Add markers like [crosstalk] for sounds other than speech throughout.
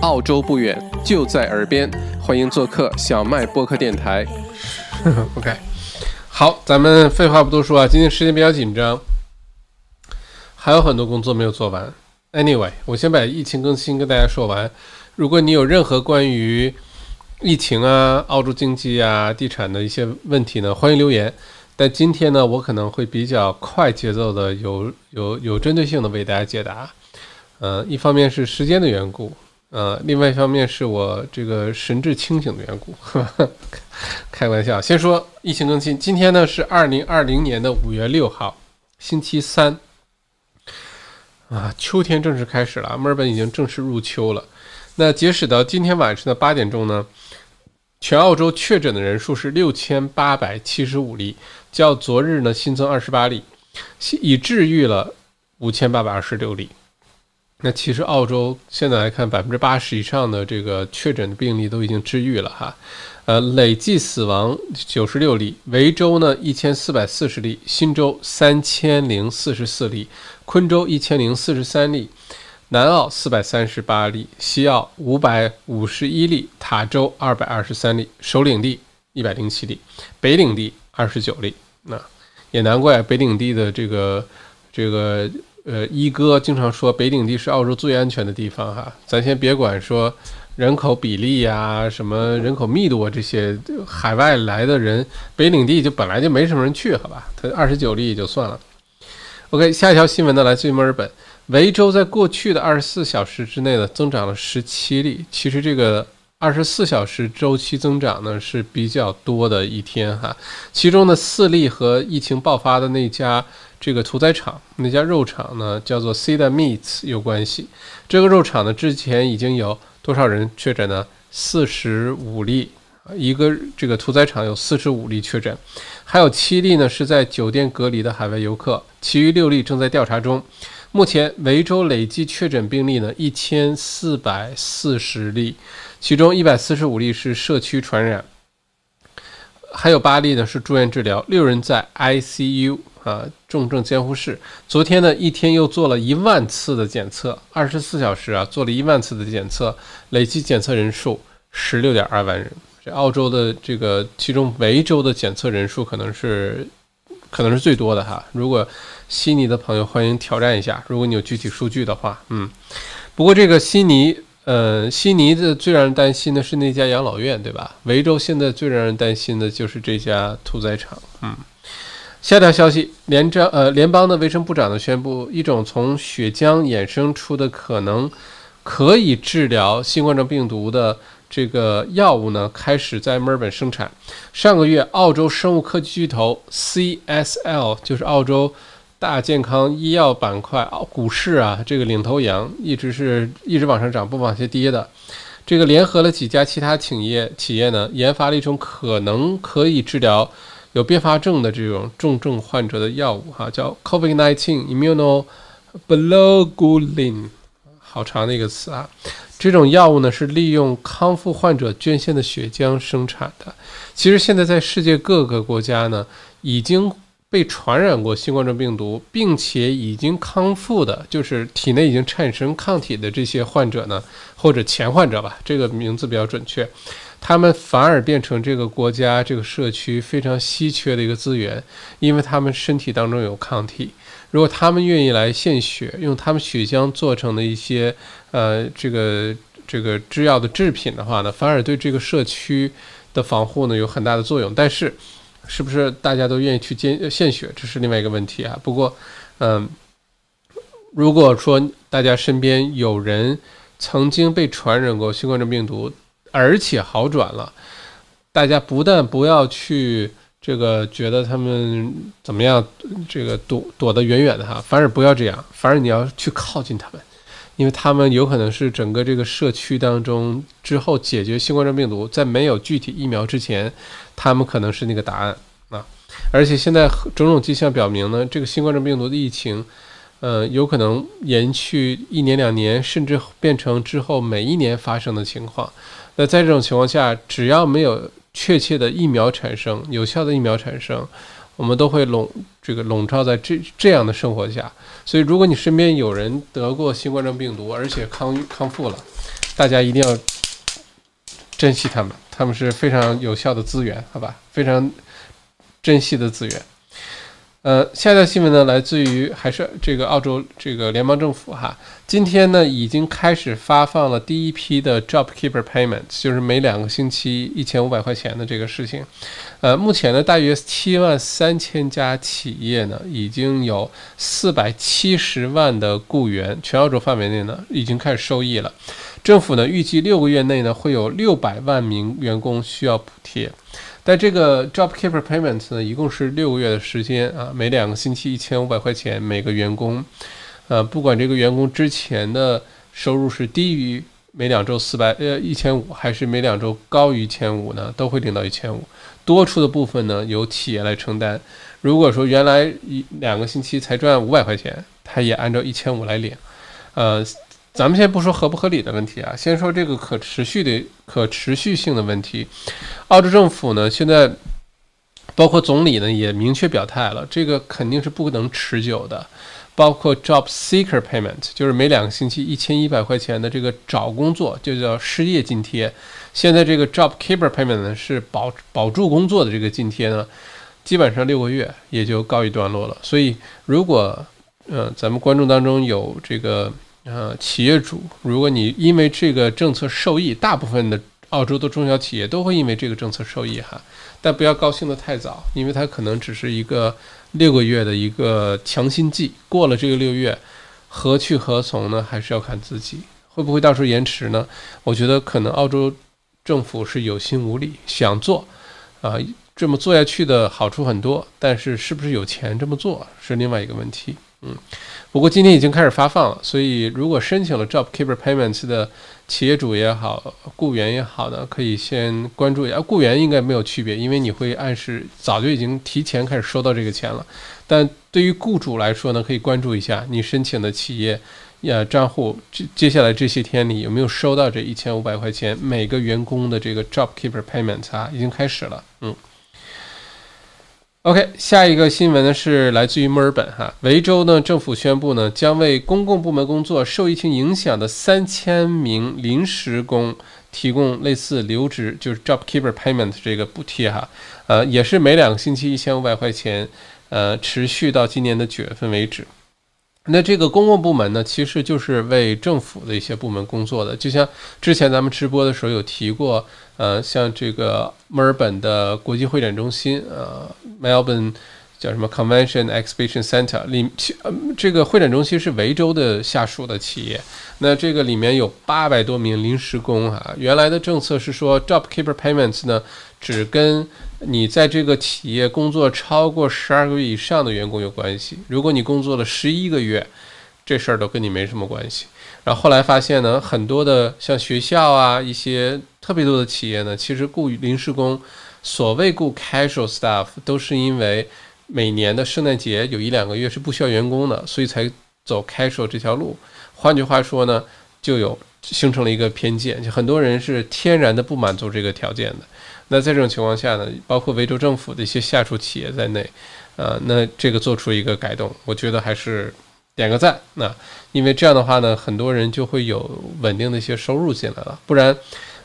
澳洲不远，就在耳边，欢迎做客小麦播客电台。[laughs] OK，好，咱们废话不多说啊，今天时间比较紧张，还有很多工作没有做完。Anyway，我先把疫情更新跟大家说完。如果你有任何关于疫情啊、澳洲经济啊、地产的一些问题呢，欢迎留言。但今天呢，我可能会比较快节奏的，有有有针对性的为大家解答。呃，一方面是时间的缘故，呃，另外一方面是我这个神志清醒的缘故。开玩笑，先说疫情更新。今天呢是二零二零年的五月六号，星期三。啊，秋天正式开始了，墨尔本已经正式入秋了。那截止到今天晚上的八点钟呢，全澳洲确诊的人数是六千八百七十五例，较昨日呢新增二十八例，已治愈了五千八百二十六例。那其实澳洲现在来看，百分之八十以上的这个确诊病例都已经治愈了哈，呃，累计死亡九十六例，维州呢一千四百四十例，新州三千零四十四例，昆州一千零四十三例，南澳四百三十八例，西澳五百五十一例，塔州二百二十三例，首领地一百零七例，北领地二十九例。那也难怪北领地的这个这个。呃，一哥经常说北领地是澳洲最安全的地方哈，咱先别管说人口比例呀、什么人口密度啊这些，海外来的人，北领地就本来就没什么人去，好吧？它二十九例也就算了。OK，下一条新闻呢，来自于墨尔本，维州在过去的二十四小时之内呢，增长了十七例。其实这个二十四小时周期增长呢是比较多的一天哈，其中的四例和疫情爆发的那家。这个屠宰场那家肉厂呢，叫做 Cedar Meats 有关系。这个肉厂呢，之前已经有多少人确诊呢？四十五例，一个这个屠宰场有四十五例确诊，还有七例呢是在酒店隔离的海外游客，其余六例正在调查中。目前维州累计确诊病例呢一千四百四十例，其中一百四十五例是社区传染，还有八例呢是住院治疗，六人在 ICU。啊，重症监护室昨天呢一天又做了一万次的检测，二十四小时啊做了一万次的检测，累计检测人数十六点二万人。这澳洲的这个其中维州的检测人数可能是可能是最多的哈。如果悉尼的朋友欢迎挑战一下，如果你有具体数据的话，嗯。不过这个悉尼，呃，悉尼的最让人担心的是那家养老院，对吧？维州现在最让人担心的就是这家屠宰场，嗯。下条消息，联着呃联邦的卫生部长呢宣布，一种从血浆衍生出的可能可以治疗新冠状病毒的这个药物呢，开始在墨尔本生产。上个月，澳洲生物科技巨头 CSL 就是澳洲大健康医药板块股市啊，这个领头羊一直是一直往上涨，不往下跌的。这个联合了几家其他企业企业呢，研发了一种可能可以治疗。有并发症的这种重症患者的药物，哈，叫 COVID-19 immunoglobulin，好长的一个词啊。这种药物呢是利用康复患者捐献的血浆生产的。其实现在在世界各个国家呢，已经被传染过新冠状病毒，并且已经康复的，就是体内已经产生抗体的这些患者呢，或者前患者吧，这个名字比较准确。他们反而变成这个国家、这个社区非常稀缺的一个资源，因为他们身体当中有抗体。如果他们愿意来献血，用他们血浆做成的一些呃这个这个制药的制品的话呢，反而对这个社区的防护呢有很大的作用。但是，是不是大家都愿意去捐献血，这是另外一个问题啊。不过，嗯，如果说大家身边有人曾经被传染过新冠状病毒，而且好转了，大家不但不要去这个觉得他们怎么样，这个躲躲得远远的哈，反而不要这样，反而你要去靠近他们，因为他们有可能是整个这个社区当中之后解决新冠状病毒，在没有具体疫苗之前，他们可能是那个答案啊。而且现在种种迹象表明呢，这个新冠状病毒的疫情，呃，有可能延续一年两年，甚至变成之后每一年发生的情况。那在这种情况下，只要没有确切的疫苗产生，有效的疫苗产生，我们都会笼这个笼罩在这这样的生活下。所以，如果你身边有人得过新冠状病毒，而且康康复了，大家一定要珍惜他们，他们是非常有效的资源，好吧？非常珍惜的资源。呃，下一条新闻呢，来自于还是这个澳洲这个联邦政府哈，今天呢已经开始发放了第一批的 JobKeeper Payment，就是每两个星期一千五百块钱的这个事情。呃，目前呢大约七万三千家企业呢已经有四百七十万的雇员，全澳洲范围内呢已经开始受益了。政府呢预计六个月内呢会有六百万名员工需要补贴。但这个 JobKeeper Payments 呢，一共是六个月的时间啊，每两个星期一千五百块钱每个员工，呃，不管这个员工之前的收入是低于每两周四百呃一千五，还是每两周高于一千五呢，都会领到一千五，多出的部分呢由企业来承担。如果说原来一两个星期才赚五百块钱，他也按照一千五来领，呃。咱们先不说合不合理的问题啊，先说这个可持续的可持续性的问题。澳洲政府呢，现在包括总理呢也明确表态了，这个肯定是不能持久的。包括 Job Seeker Payment，就是每两个星期一千一百块钱的这个找工作就叫失业津贴。现在这个 Job Keeper Payment 呢是保保住工作的这个津贴呢，基本上六个月也就告一段落了。所以如果呃咱们观众当中有这个。呃，企业主，如果你因为这个政策受益，大部分的澳洲的中小企业都会因为这个政策受益哈，但不要高兴的太早，因为它可能只是一个六个月的一个强心剂，过了这个六月，何去何从呢？还是要看自己，会不会到时候延迟呢？我觉得可能澳洲政府是有心无力，想做，啊，这么做下去的好处很多，但是是不是有钱这么做是另外一个问题，嗯。不过今天已经开始发放了，所以如果申请了 JobKeeper Payments 的企业主也好，雇员也好呢，可以先关注一下。雇员应该没有区别，因为你会按时早就已经提前开始收到这个钱了。但对于雇主来说呢，可以关注一下你申请的企业呀账户，接接下来这些天里有没有收到这一千五百块钱每个员工的这个 JobKeeper Payments 啊，已经开始了，嗯。OK，下一个新闻呢是来自于墨尔本哈，维州呢政府宣布呢将为公共部门工作受疫情影响的三千名临时工提供类似留职就是 JobKeeper Payment 这个补贴哈，呃也是每两个星期一千五百块钱，呃持续到今年的九月份为止。那这个公共部门呢，其实就是为政府的一些部门工作的，就像之前咱们直播的时候有提过，呃，像这个墨尔本的国际会展中心，呃，Melbourne 叫什么？Convention Exhibition Center 里，呃，这个会展中心是维州的下属的企业，那这个里面有八百多名临时工哈，原来的政策是说 JobKeeper Payments 呢，只跟你在这个企业工作超过十二个月以上的员工有关系。如果你工作了十一个月，这事儿都跟你没什么关系。然后后来发现呢，很多的像学校啊，一些特别多的企业呢，其实雇临时工，所谓雇 casual staff，都是因为每年的圣诞节有一两个月是不需要员工的，所以才走 casual 这条路。换句话说呢，就有形成了一个偏见，就很多人是天然的不满足这个条件的。那在这种情况下呢，包括维州政府的一些下属企业在内，呃，那这个做出一个改动，我觉得还是点个赞。那因为这样的话呢，很多人就会有稳定的一些收入进来了。不然，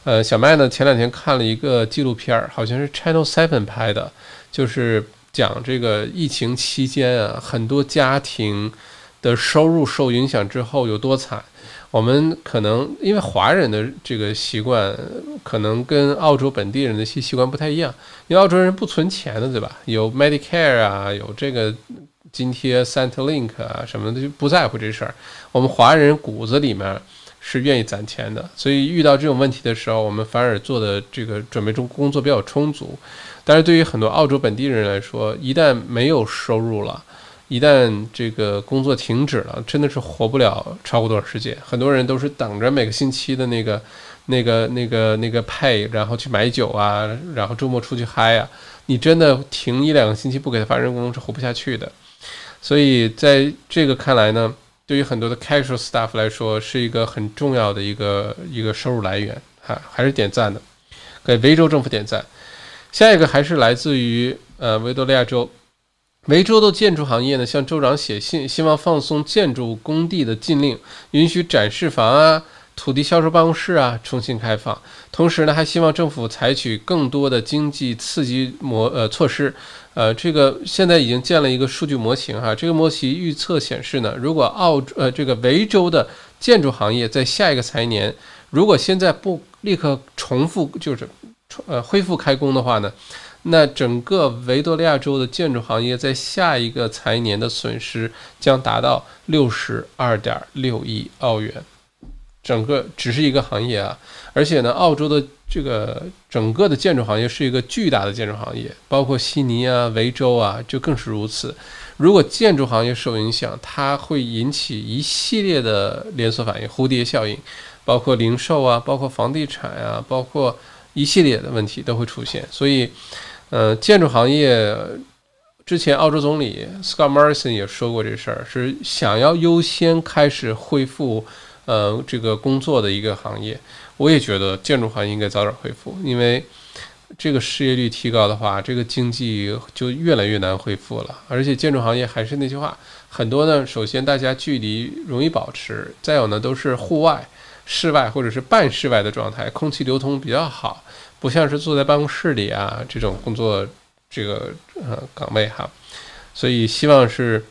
呃，小麦呢前两天看了一个纪录片儿，好像是 Channel Seven 拍的，就是讲这个疫情期间啊，很多家庭的收入受影响之后有多惨。我们可能因为华人的这个习惯，可能跟澳洲本地人的习习惯不太一样。因为澳洲人不存钱的，对吧？有 Medicare 啊，有这个津贴 Centrelink 啊什么的，就不在乎这事儿。我们华人骨子里面是愿意攒钱的，所以遇到这种问题的时候，我们反而做的这个准备中工作比较充足。但是对于很多澳洲本地人来说，一旦没有收入了，一旦这个工作停止了，真的是活不了超过多少时间。很多人都是等着每个星期的那个、那个、那个、那个 pay，然后去买酒啊，然后周末出去嗨啊。你真的停一两个星期不给他发人工是活不下去的。所以在这个看来呢，对于很多的 casual staff 来说，是一个很重要的一个一个收入来源哈，还是点赞的，给维州政府点赞。下一个还是来自于呃维多利亚州。维州的建筑行业呢，向州长写信，希望放松建筑工地的禁令，允许展示房啊、土地销售办公室啊重新开放，同时呢还希望政府采取更多的经济刺激模呃措施。呃，这个现在已经建了一个数据模型哈，这个模型预测显示呢，如果澳呃这个维州的建筑行业在下一个财年，如果现在不立刻重复就是呃恢复开工的话呢，那整个维多利亚州的建筑行业在下一个财年的损失将达到六十二点六亿澳元，整个只是一个行业啊，而且呢，澳洲的。这个整个的建筑行业是一个巨大的建筑行业，包括悉尼啊、维州啊，就更是如此。如果建筑行业受影响，它会引起一系列的连锁反应、蝴蝶效应，包括零售啊、包括房地产啊、包括一系列的问题都会出现。所以，呃，建筑行业之前澳洲总理 Scott Morrison 也说过这事儿，是想要优先开始恢复呃这个工作的一个行业。我也觉得建筑行业应该早点恢复，因为这个失业率提高的话，这个经济就越来越难恢复了。而且建筑行业还是那句话，很多呢，首先大家距离容易保持，再有呢都是户外、室外或者是半室外的状态，空气流通比较好，不像是坐在办公室里啊这种工作这个呃岗位哈。所以希望是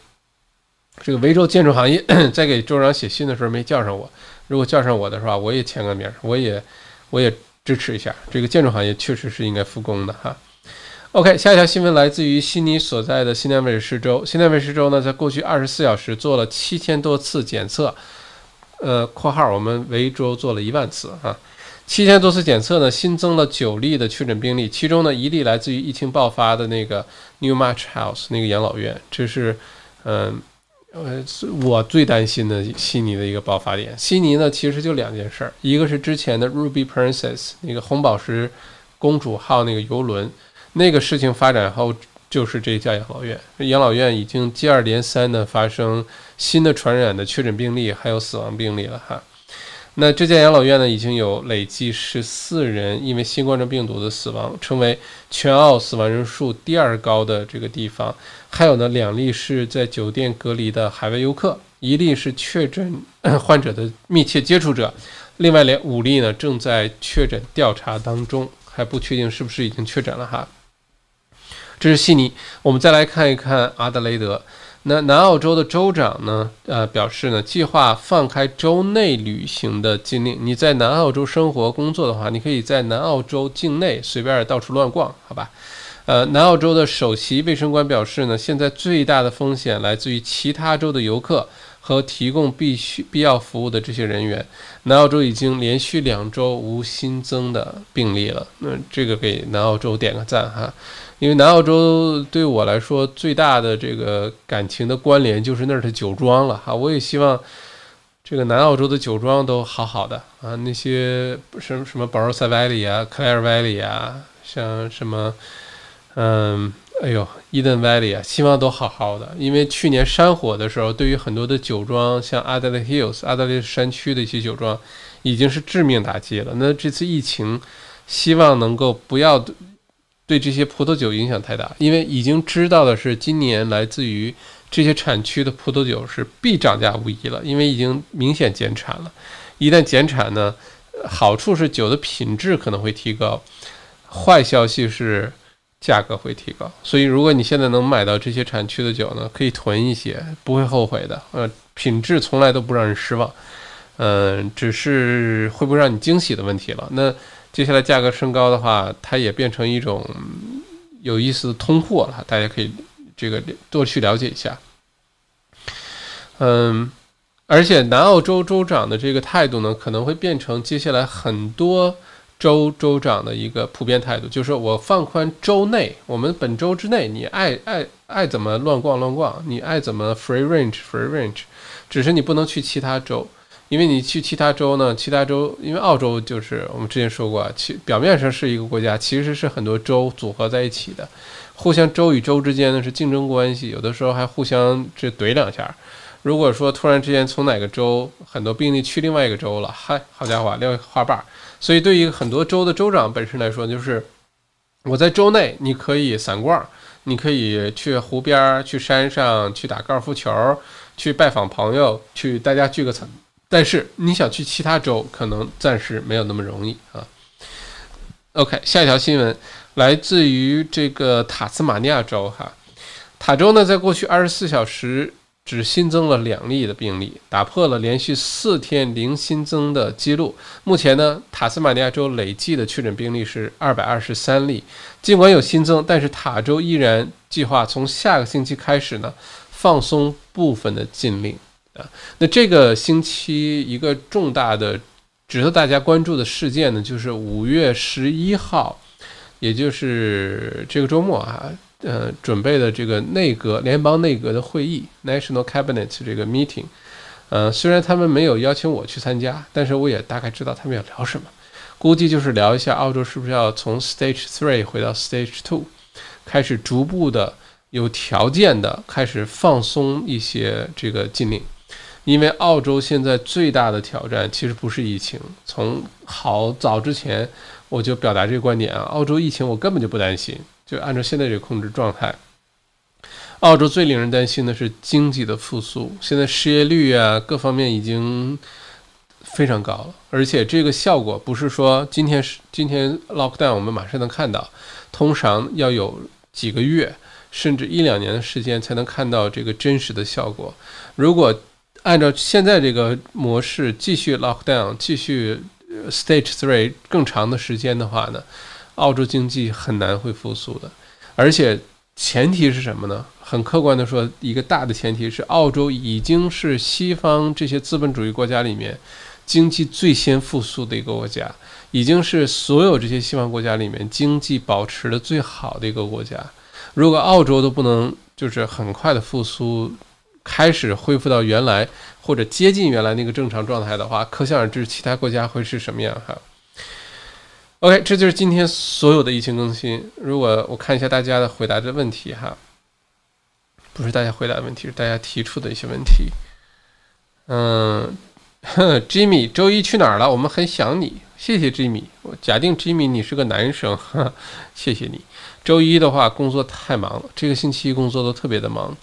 这个维州建筑行业 [clears throat] 在给州长写信的时候没叫上我。如果叫上我的话，我也签个名，我也我也支持一下。这个建筑行业确实是应该复工的哈。OK，下一条新闻来自于悉尼所在的新南威尔士州。新南威尔士州呢，在过去二十四小时做了七千多次检测，呃（括号我们维州做了一万次啊）。七千多次检测呢，新增了九例的确诊病例，其中呢一例来自于疫情爆发的那个 New March House 那个养老院，这是嗯。呃，我最担心的悉尼的一个爆发点。悉尼呢，其实就两件事儿，一个是之前的 Ruby Princess 那个红宝石公主号那个游轮，那个事情发展后，就是这家养老院。养老院已经接二连三的发生新的传染的确诊病例，还有死亡病例了哈。那这家养老院呢，已经有累计十四人因为新冠状病毒的死亡，成为全澳死亡人数第二高的这个地方。还有呢，两例是在酒店隔离的海外游客，一例是确诊 [clears throat] 患者的密切接触者，另外两五例呢正在确诊调查当中，还不确定是不是已经确诊了哈。这是悉尼，我们再来看一看阿德雷德。那南澳洲的州长呢？呃，表示呢，计划放开州内旅行的禁令。你在南澳洲生活工作的话，你可以在南澳洲境内随便到处乱逛，好吧？呃，南澳洲的首席卫生官表示呢，现在最大的风险来自于其他州的游客和提供必须必要服务的这些人员。南澳洲已经连续两周无新增的病例了，那这个给南澳洲点个赞哈。因为南澳洲对我来说最大的这个感情的关联就是那儿的酒庄了哈，我也希望这个南澳洲的酒庄都好好的啊，那些什么什么 Barossa Valley 啊，Clare Valley 啊，像什么嗯，哎呦，Eden Valley 啊，希望都好好的。因为去年山火的时候，对于很多的酒庄，像 Adelaide Hills、阿德莱山区的一些酒庄，已经是致命打击了。那这次疫情，希望能够不要。对这些葡萄酒影响太大，因为已经知道的是，今年来自于这些产区的葡萄酒是必涨价无疑了，因为已经明显减产了。一旦减产呢，好处是酒的品质可能会提高，坏消息是价格会提高。所以，如果你现在能买到这些产区的酒呢，可以囤一些，不会后悔的。呃，品质从来都不让人失望，嗯，只是会不会让你惊喜的问题了。那。接下来价格升高的话，它也变成一种有意思的通货了，大家可以这个多去了解一下。嗯，而且南澳洲州长的这个态度呢，可能会变成接下来很多州州长的一个普遍态度，就是我放宽州内，我们本州之内，你爱爱爱怎么乱逛乱逛，你爱怎么 free range free range，只是你不能去其他州。因为你去其他州呢，其他州因为澳洲就是我们之前说过，其表面上是一个国家，其实是很多州组合在一起的，互相州与州之间呢是竞争关系，有的时候还互相这怼两下。如果说突然之间从哪个州很多病例去另外一个州了，嗨，好家伙，撂花瓣。所以对于很多州的州长本身来说，就是我在州内你可以散逛，你可以去湖边、去山上去打高尔夫球。去拜访朋友，去大家聚个餐但是你想去其他州，可能暂时没有那么容易啊。OK，下一条新闻来自于这个塔斯马尼亚州哈，塔州呢在过去二十四小时。只新增了两例的病例，打破了连续四天零新增的记录。目前呢，塔斯马尼亚州累计的确诊病例是二百二十三例。尽管有新增，但是塔州依然计划从下个星期开始呢，放松部分的禁令啊。那这个星期一个重大的值得大家关注的事件呢，就是五月十一号，也就是这个周末啊。呃，准备的这个内阁联邦内阁的会议 （National Cabinet） 这个 meeting，呃，虽然他们没有邀请我去参加，但是我也大概知道他们要聊什么，估计就是聊一下澳洲是不是要从 Stage Three 回到 Stage Two，开始逐步的有条件的开始放松一些这个禁令，因为澳洲现在最大的挑战其实不是疫情，从好早之前我就表达这个观点啊，澳洲疫情我根本就不担心。就按照现在这个控制状态，澳洲最令人担心的是经济的复苏。现在失业率啊，各方面已经非常高了，而且这个效果不是说今天是今天 lockdown 我们马上能看到，通常要有几个月甚至一两年的时间才能看到这个真实的效果。如果按照现在这个模式继续 lockdown，继续 stage three 更长的时间的话呢？澳洲经济很难会复苏的，而且前提是什么呢？很客观的说，一个大的前提是，澳洲已经是西方这些资本主义国家里面经济最先复苏的一个国家，已经是所有这些西方国家里面经济保持的最好的一个国家。如果澳洲都不能就是很快的复苏，开始恢复到原来或者接近原来那个正常状态的话，可想而知其他国家会是什么样哈。OK，这就是今天所有的疫情更新。如果我看一下大家的回答的问题哈，不是大家回答的问题，是大家提出的一些问题。嗯，[laughs] Jimmy，周一去哪儿了？我们很想你，谢谢 Jimmy。我假定 Jimmy 你是个男生，[laughs] 谢谢你。周一的话工作太忙了，这个星期工作都特别的忙。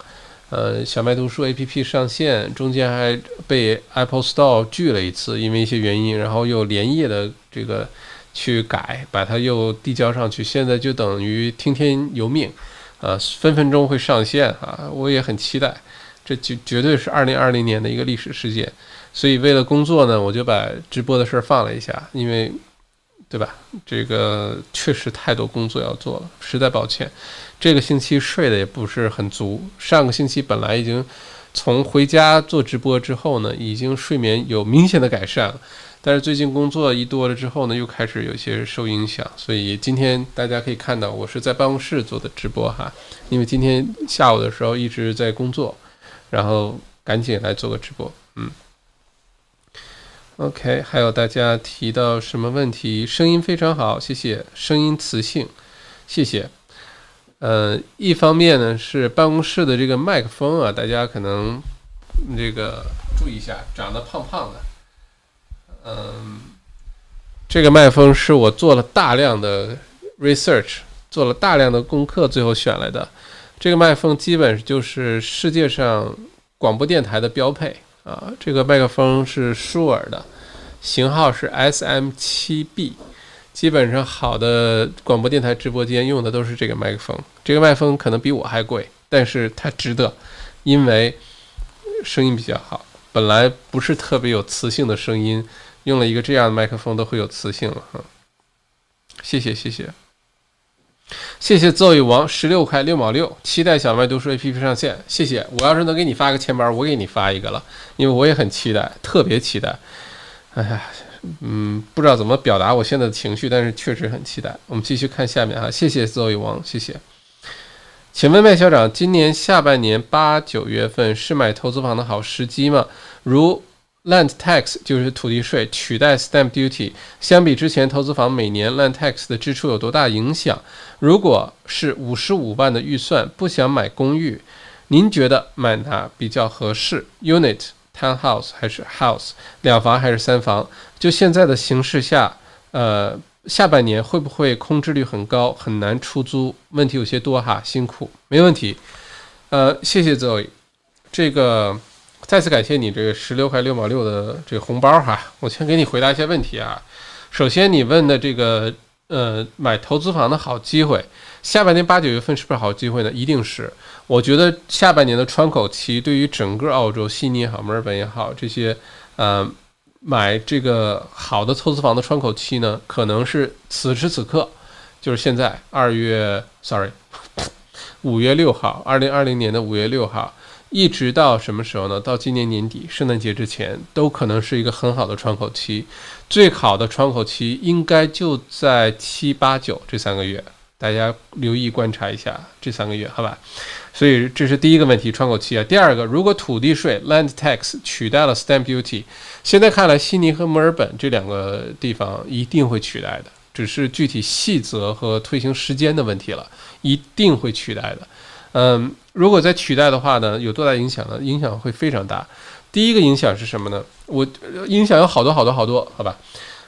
呃，小麦读书 APP 上线，中间还被 Apple Store 拒了一次，因为一些原因，然后又连夜的这个。去改，把它又递交上去，现在就等于听天由命，啊，分分钟会上线啊！我也很期待，这就绝对是二零二零年的一个历史事件。所以为了工作呢，我就把直播的事儿放了一下，因为，对吧？这个确实太多工作要做了，实在抱歉。这个星期睡的也不是很足，上个星期本来已经从回家做直播之后呢，已经睡眠有明显的改善。但是最近工作一多了之后呢，又开始有些受影响，所以今天大家可以看到我是在办公室做的直播哈，因为今天下午的时候一直在工作，然后赶紧来做个直播，嗯。OK，还有大家提到什么问题？声音非常好，谢谢，声音磁性，谢谢。呃，一方面呢是办公室的这个麦克风啊，大家可能这个注意一下，长得胖胖的。嗯，这个麦克风是我做了大量的 research，做了大量的功课，最后选来的。这个麦克风基本就是世界上广播电台的标配啊。这个麦克风是舒尔的，型号是 SM7B。基本上好的广播电台直播间用的都是这个麦克风。这个麦克风可能比我还贵，但是它值得，因为声音比较好。本来不是特别有磁性的声音。用了一个这样的麦克风都会有磁性了哈，谢谢谢谢谢谢奏宇王十六块六毛六，期待小麦读书 APP 上线，谢谢。我要是能给你发个钱包，我给你发一个了，因为我也很期待，特别期待。哎呀，嗯，不知道怎么表达我现在的情绪，但是确实很期待。我们继续看下面哈，谢谢奏宇王，谢谢。请问麦校长，今年下半年八九月份是买投资房的好时机吗？如 Land tax 就是土地税取代 stamp duty，相比之前投资房每年 land tax 的支出有多大影响？如果是五十五万的预算，不想买公寓，您觉得买哪比较合适？Unit townhouse 还是 house？两房还是三房？就现在的形势下，呃，下半年会不会空置率很高，很难出租？问题有些多哈，辛苦，没问题。呃，谢谢 Zoe，这个。再次感谢你这个十六块六毛六的这个红包哈，我先给你回答一些问题啊。首先你问的这个呃买投资房的好机会，下半年八九月份是不是好机会呢？一定是。我觉得下半年的窗口期对于整个澳洲悉尼也好，墨尔本也好，这些呃买这个好的投资房的窗口期呢，可能是此时此刻，就是现在二月，sorry，[coughs] 五月六号，二零二零年的五月六号。一直到什么时候呢？到今年年底，圣诞节之前，都可能是一个很好的窗口期。最好的窗口期应该就在七八九这三个月，大家留意观察一下这三个月，好吧？所以这是第一个问题，窗口期啊。第二个，如果土地税 （land tax） 取代了 stamp duty，现在看来，悉尼和墨尔本这两个地方一定会取代的，只是具体细则和推行时间的问题了，一定会取代的。嗯，如果在取代的话呢，有多大影响呢？影响会非常大。第一个影响是什么呢？我影响有好多好多好多，好吧？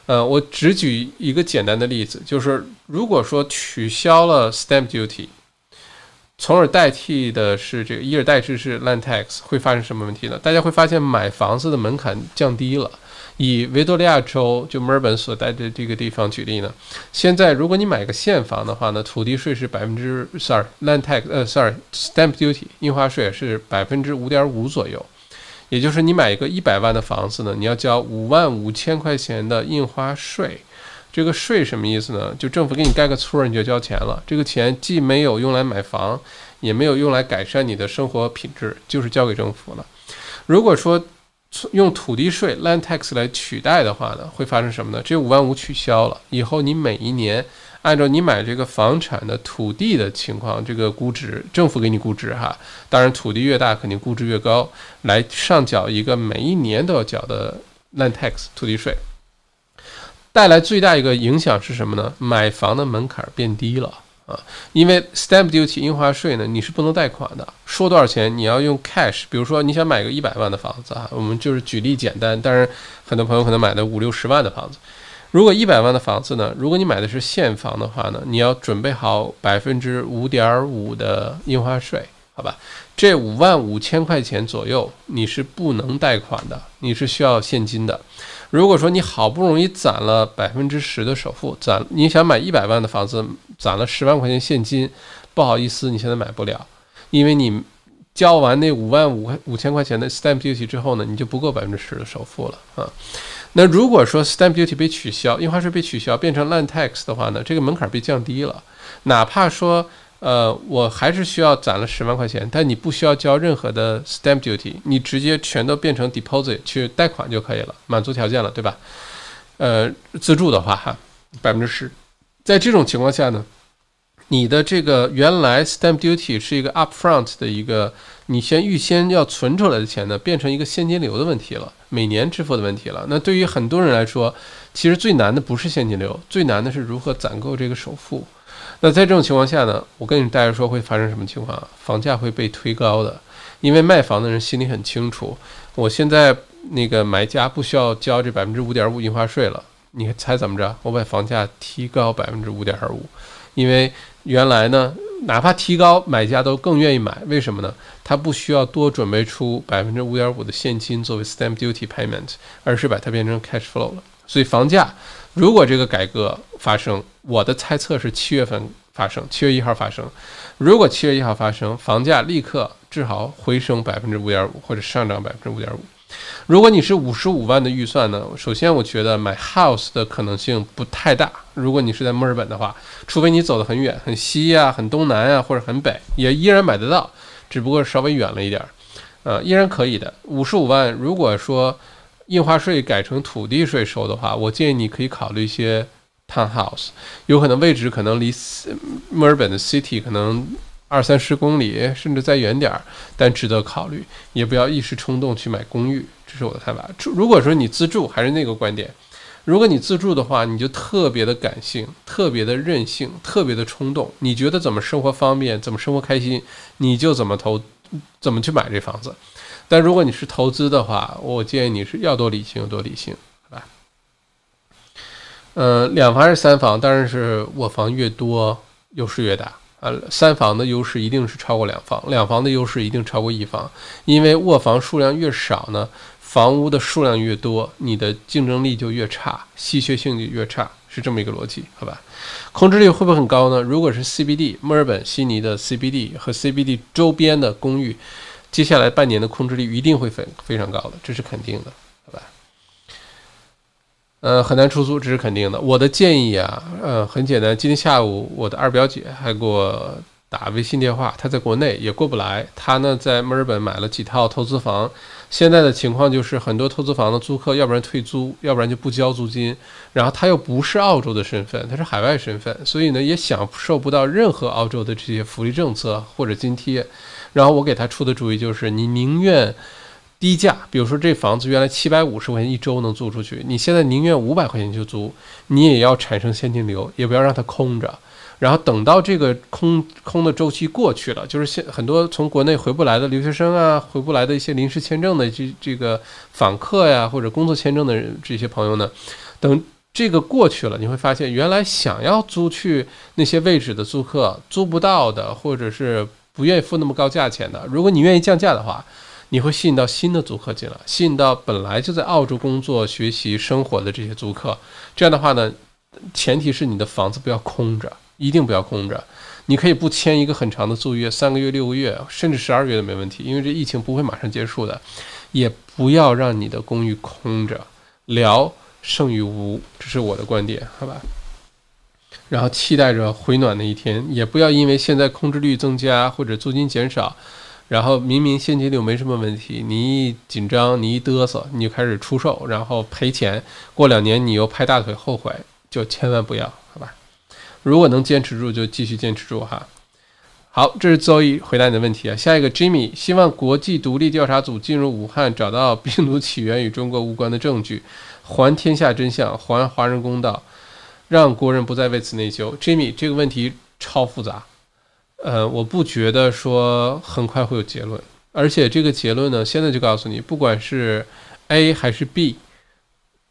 呃，我只举一个简单的例子，就是如果说取消了 stamp duty，从而代替的是这个一而代之是 land tax，会发生什么问题呢？大家会发现买房子的门槛降低了。以维多利亚州就墨尔本所在的这个地方举例呢，现在如果你买个现房的话呢，土地税是百分之 sorry，land tax 呃 sorry，stamp duty 印花税是百分之五点五左右，也就是你买一个一百万的房子呢，你要交五万五千块钱的印花税。这个税什么意思呢？就政府给你盖个村，你就交钱了。这个钱既没有用来买房，也没有用来改善你的生活品质，就是交给政府了。如果说用土地税 （land tax） 来取代的话呢，会发生什么呢？这五万五取消了以后，你每一年按照你买这个房产的土地的情况，这个估值，政府给你估值哈。当然，土地越大，肯定估值越高，来上缴一个每一年都要缴的 land tax 土地税。带来最大一个影响是什么呢？买房的门槛变低了。啊，因为 stamp duty 印花税呢，你是不能贷款的。说多少钱，你要用 cash。比如说，你想买个一百万的房子啊，我们就是举例简单。但是很多朋友可能买的五六十万的房子，如果一百万的房子呢，如果你买的是现房的话呢，你要准备好百分之五点五的印花税，好吧？这五万五千块钱左右，你是不能贷款的，你是需要现金的。如果说你好不容易攒了百分之十的首付，攒你想买一百万的房子，攒了十万块钱现金，不好意思，你现在买不了，因为你交完那五万五五千块钱的 stamp duty 之后呢，你就不够百分之十的首付了啊。那如果说 stamp duty 被取消，印花税被取消，变成 land tax 的话呢，这个门槛被降低了，哪怕说。呃，我还是需要攒了十万块钱，但你不需要交任何的 stamp duty，你直接全都变成 deposit 去贷款就可以了，满足条件了，对吧？呃，自住的话哈，百分之十，在这种情况下呢，你的这个原来 stamp duty 是一个 upfront 的一个，你先预先要存出来的钱呢，变成一个现金流的问题了，每年支付的问题了。那对于很多人来说，其实最难的不是现金流，最难的是如何攒够这个首付。那在这种情况下呢，我跟你大家说会发生什么情况？房价会被推高的，因为卖房的人心里很清楚，我现在那个买家不需要交这百分之五点五印花税了。你猜怎么着？我把房价提高百分之五点五，因为原来呢，哪怕提高，买家都更愿意买。为什么呢？他不需要多准备出百分之五点五的现金作为 stamp duty payment，而是把它变成 cash flow 了。所以房价。如果这个改革发生，我的猜测是七月份发生，七月一号发生。如果七月一号发生，房价立刻至少回升百分之五点五，或者上涨百分之五点五。如果你是五十五万的预算呢？首先，我觉得买 house 的可能性不太大。如果你是在墨尔本的话，除非你走得很远，很西呀，很东南呀，或者很北，也依然买得到，只不过稍微远了一点儿，呃，依然可以的。五十五万，如果说。印花税改成土地税收的话，我建议你可以考虑一些 townhouse，有可能位置可能离墨尔本的 city 可能二三十公里，甚至再远点儿，但值得考虑。也不要一时冲动去买公寓，这是我的看法。如果说你自住，还是那个观点，如果你自住的话，你就特别的感性，特别的任性，特别的冲动。你觉得怎么生活方便，怎么生活开心，你就怎么投，怎么去买这房子。但如果你是投资的话，我建议你是要多理性有多理性，好吧？嗯，两房还是三房，当然是我房越多优势越大，呃，三房的优势一定是超过两房，两房的优势一定超过一房，因为卧房数量越少呢，房屋的数量越多，你的竞争力就越差，稀缺性就越差，是这么一个逻辑，好吧？空置率会不会很高呢？如果是 CBD 墨尔本、悉尼的 CBD 和 CBD 周边的公寓，接下来半年的空置率一定会非非常高的，这是肯定的，呃，很难出租，这是肯定的。我的建议啊，呃，很简单。今天下午，我的二表姐还给我打微信电话，她在国内也过不来。她呢，在墨尔本买了几套投资房，现在的情况就是很多投资房的租客，要不然退租，要不然就不交租金。然后她又不是澳洲的身份，她是海外身份，所以呢，也享受不到任何澳洲的这些福利政策或者津贴。然后我给她出的主意就是，你宁愿。低价，比如说这房子原来七百五十块钱一周能租出去，你现在宁愿五百块钱就租，你也要产生现金流，也不要让它空着。然后等到这个空空的周期过去了，就是现很多从国内回不来的留学生啊，回不来的一些临时签证的这这个访客呀，或者工作签证的这些朋友呢，等这个过去了，你会发现原来想要租去那些位置的租客租不到的，或者是不愿意付那么高价钱的，如果你愿意降价的话。你会吸引到新的租客进来，吸引到本来就在澳洲工作、学习、生活的这些租客。这样的话呢，前提是你的房子不要空着，一定不要空着。你可以不签一个很长的租约，三个月、六个月，甚至十二月都没问题，因为这疫情不会马上结束的。也不要让你的公寓空着，聊胜于无，这是我的观点，好吧？然后期待着回暖的一天，也不要因为现在空置率增加或者租金减少。然后明明现金流没什么问题，你一紧张，你一嘚瑟，你就开始出售，然后赔钱。过两年你又拍大腿后悔，就千万不要，好吧？如果能坚持住，就继续坚持住哈。好，这是周一回答你的问题啊。下一个，Jimmy 希望国际独立调查组进入武汉，找到病毒起源与中国无关的证据，还天下真相，还华人公道，让国人不再为此内疚。Jimmy 这个问题超复杂。呃，我不觉得说很快会有结论，而且这个结论呢，现在就告诉你，不管是 A 还是 B，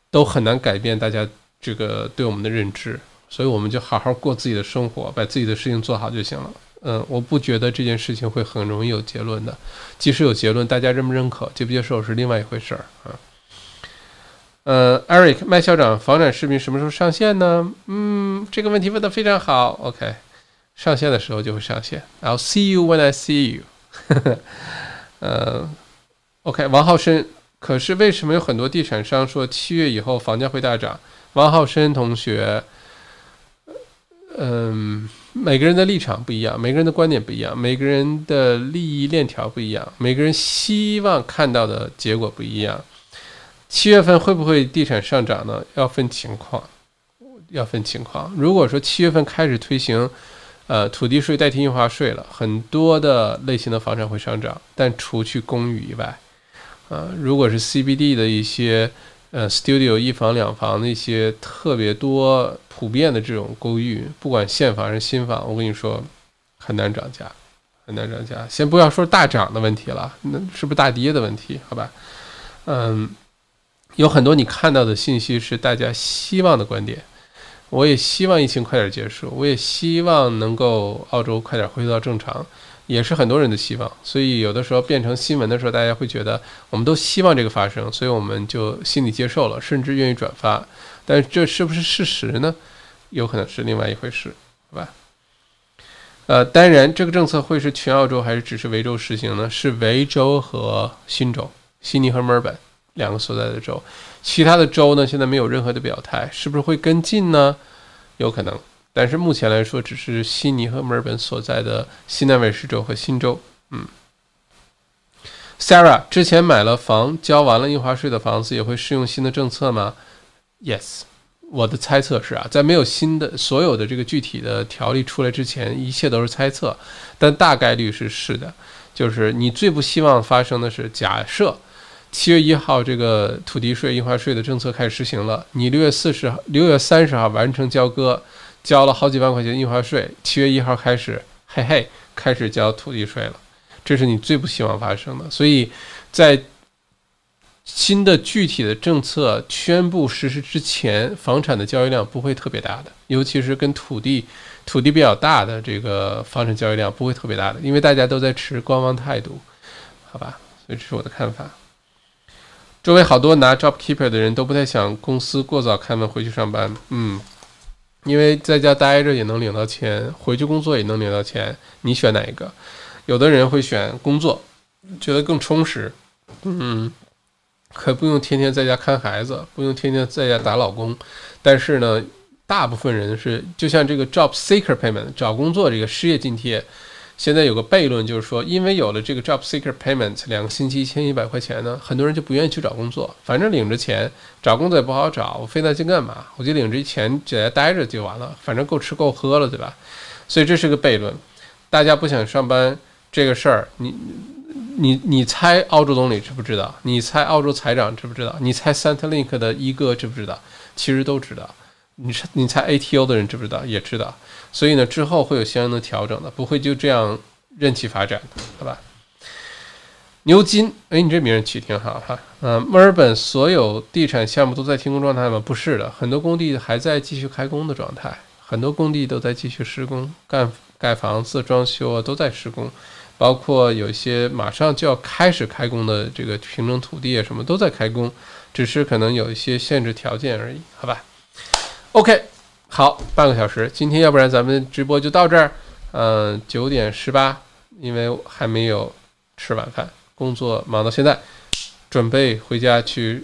都很难改变大家这个对我们的认知，所以我们就好好过自己的生活，把自己的事情做好就行了。嗯，我不觉得这件事情会很容易有结论的，即使有结论，大家认不认可、接不接受是另外一回事儿啊。呃，Eric 麦校长，房产视频什么时候上线呢？嗯，这个问题问得非常好。OK。上线的时候就会上线。I'll see you when I see you。[laughs] 呃，OK，王浩生，可是为什么有很多地产商说七月以后房价会大涨？王浩生同学，嗯，每个人的立场不一样，每个人的观点不一样，每个人的利益链条不一样，每个人希望看到的结果不一样。七月份会不会地产上涨呢？要分情况，要分情况。如果说七月份开始推行。呃，土地税代替印花税了，很多的类型的房产会上涨，但除去公寓以外，啊，如果是 CBD 的一些呃 studio 一房两房那些特别多普遍的这种公寓，不管现房还是新房，我跟你说很难涨价，很难涨价。先不要说大涨的问题了，那是不是大跌的问题？好吧，嗯，有很多你看到的信息是大家希望的观点。我也希望疫情快点结束，我也希望能够澳洲快点恢复到正常，也是很多人的希望。所以有的时候变成新闻的时候，大家会觉得我们都希望这个发生，所以我们就心里接受了，甚至愿意转发。但这是不是事实呢？有可能是另外一回事，好吧？呃，当然，这个政策会是全澳洲还是只是维州实行呢？是维州和新州，悉尼和墨尔本两个所在的州。其他的州呢，现在没有任何的表态，是不是会跟进呢？有可能，但是目前来说，只是悉尼和墨尔本所在的西南卫视州和新州。嗯，Sarah 之前买了房，交完了印花税的房子也会适用新的政策吗？Yes，我的猜测是啊，在没有新的所有的这个具体的条例出来之前，一切都是猜测，但大概率是是的。就是你最不希望发生的是假设。七月一号，这个土地税、印花税的政策开始实行了。你六月四十、六月三十号完成交割，交了好几万块钱印花税。七月一号开始，嘿嘿，开始交土地税了。这是你最不希望发生的。所以，在新的具体的政策宣布实施之前，房产的交易量不会特别大的，尤其是跟土地土地比较大的这个房产交易量不会特别大的，因为大家都在持观望态度，好吧？所以这是我的看法。周围好多拿 job keeper 的人都不太想公司过早开门回去上班，嗯，因为在家待着也能领到钱，回去工作也能领到钱，你选哪一个？有的人会选工作，觉得更充实，嗯，可不用天天在家看孩子，不用天天在家打老公。但是呢，大部分人是就像这个 job seeker payment 找工作这个失业津贴。现在有个悖论，就是说，因为有了这个 job seeker payment，两个星期一千一百块钱呢，很多人就不愿意去找工作，反正领着钱，找工作也不好找，我费那劲干嘛？我就领着钱在家待着就完了，反正够吃够喝了，对吧？所以这是个悖论，大家不想上班这个事儿，你你你猜澳洲总理知不知道？你猜澳洲财长知不知道？你猜 Centrelink 的一哥知不知道？其实都知道。你猜你猜 ATO 的人知不知道？也知道。所以呢，之后会有相应的调整的，不会就这样任其发展，好吧？牛津，哎，你这名儿起挺好哈。嗯，墨尔本所有地产项目都在停工状态吗？不是的，很多工地还在继续开工的状态，很多工地都在继续施工，干盖房子、装修啊都在施工，包括有一些马上就要开始开工的这个平整土地啊什么都在开工，只是可能有一些限制条件而已，好吧？OK。好，半个小时，今天要不然咱们直播就到这儿。嗯，九点十八，因为还没有吃晚饭，工作忙到现在，准备回家去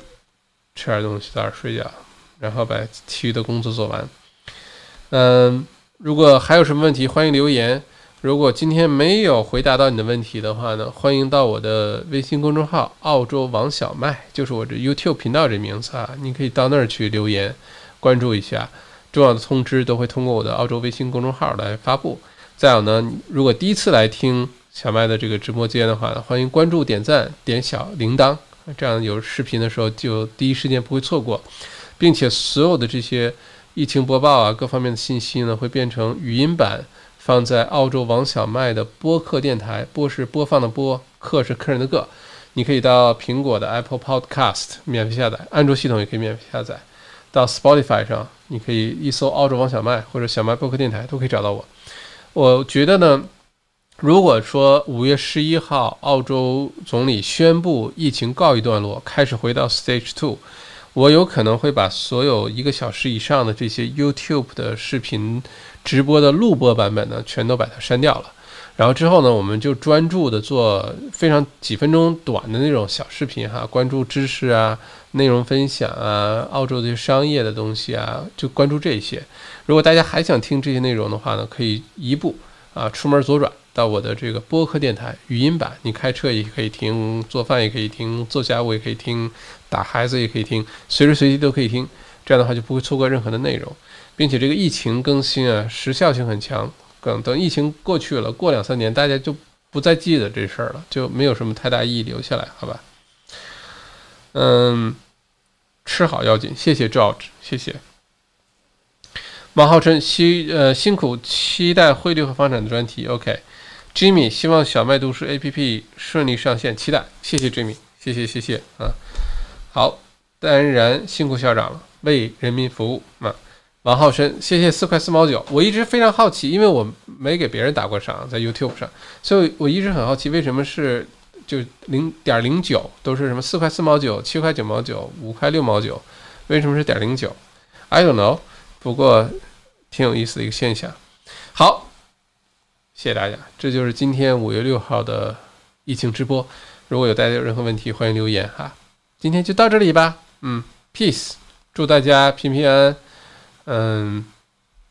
吃点东西，早点睡觉，然后把其余的工作做完。嗯，如果还有什么问题，欢迎留言。如果今天没有回答到你的问题的话呢，欢迎到我的微信公众号“澳洲王小麦”，就是我这 YouTube 频道这名字啊，你可以到那儿去留言，关注一下。重要的通知都会通过我的澳洲微信公众号来发布。再有呢，如果第一次来听小麦的这个直播间的话，欢迎关注、点赞、点小铃铛，这样有视频的时候就第一时间不会错过，并且所有的这些疫情播报啊，各方面的信息呢，会变成语音版，放在澳洲王小麦的播客电台。播是播放的播，客是客人的客。你可以到苹果的 Apple Podcast 免费下载，安卓系统也可以免费下载。到 Spotify 上，你可以一搜“澳洲王小麦”或者“小麦播客电台”都可以找到我。我觉得呢，如果说五月十一号澳洲总理宣布疫情告一段落，开始回到 Stage Two，我有可能会把所有一个小时以上的这些 YouTube 的视频直播的录播版本呢，全都把它删掉了。然后之后呢，我们就专注的做非常几分钟短的那种小视频哈，关注知识啊。内容分享啊，澳洲的商业的东西啊，就关注这些。如果大家还想听这些内容的话呢，可以一步啊出门左转到我的这个播客电台语音版，你开车也可以听，做饭也可以听，做家务也可以听，打孩子也可以听，随时随地都可以听。这样的话就不会错过任何的内容，并且这个疫情更新啊，时效性很强。等等疫情过去了，过两三年大家就不再记得这事儿了，就没有什么太大意义留下来，好吧？嗯，吃好要紧，谢谢 George，谢谢。马浩琛，期呃辛苦，期待汇率和房产的专题。OK，Jimmy，希望小麦读书 APP 顺利上线，期待。谢谢 Jimmy，谢谢谢谢啊。好，当然辛苦校长了，为人民服务啊。王浩琛，谢谢四块四毛九。我一直非常好奇，因为我没给别人打过赏，在 YouTube 上，所以我一直很好奇为什么是。就零点零九都是什么四块四毛九、七块九毛九、五块六毛九，为什么是点零九？I don't know。不过挺有意思的一个现象。好，谢谢大家，这就是今天五月六号的疫情直播。如果有大家有任何问题，欢迎留言哈。今天就到这里吧。嗯，peace，祝大家平平安安。嗯，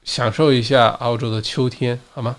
享受一下澳洲的秋天好吗？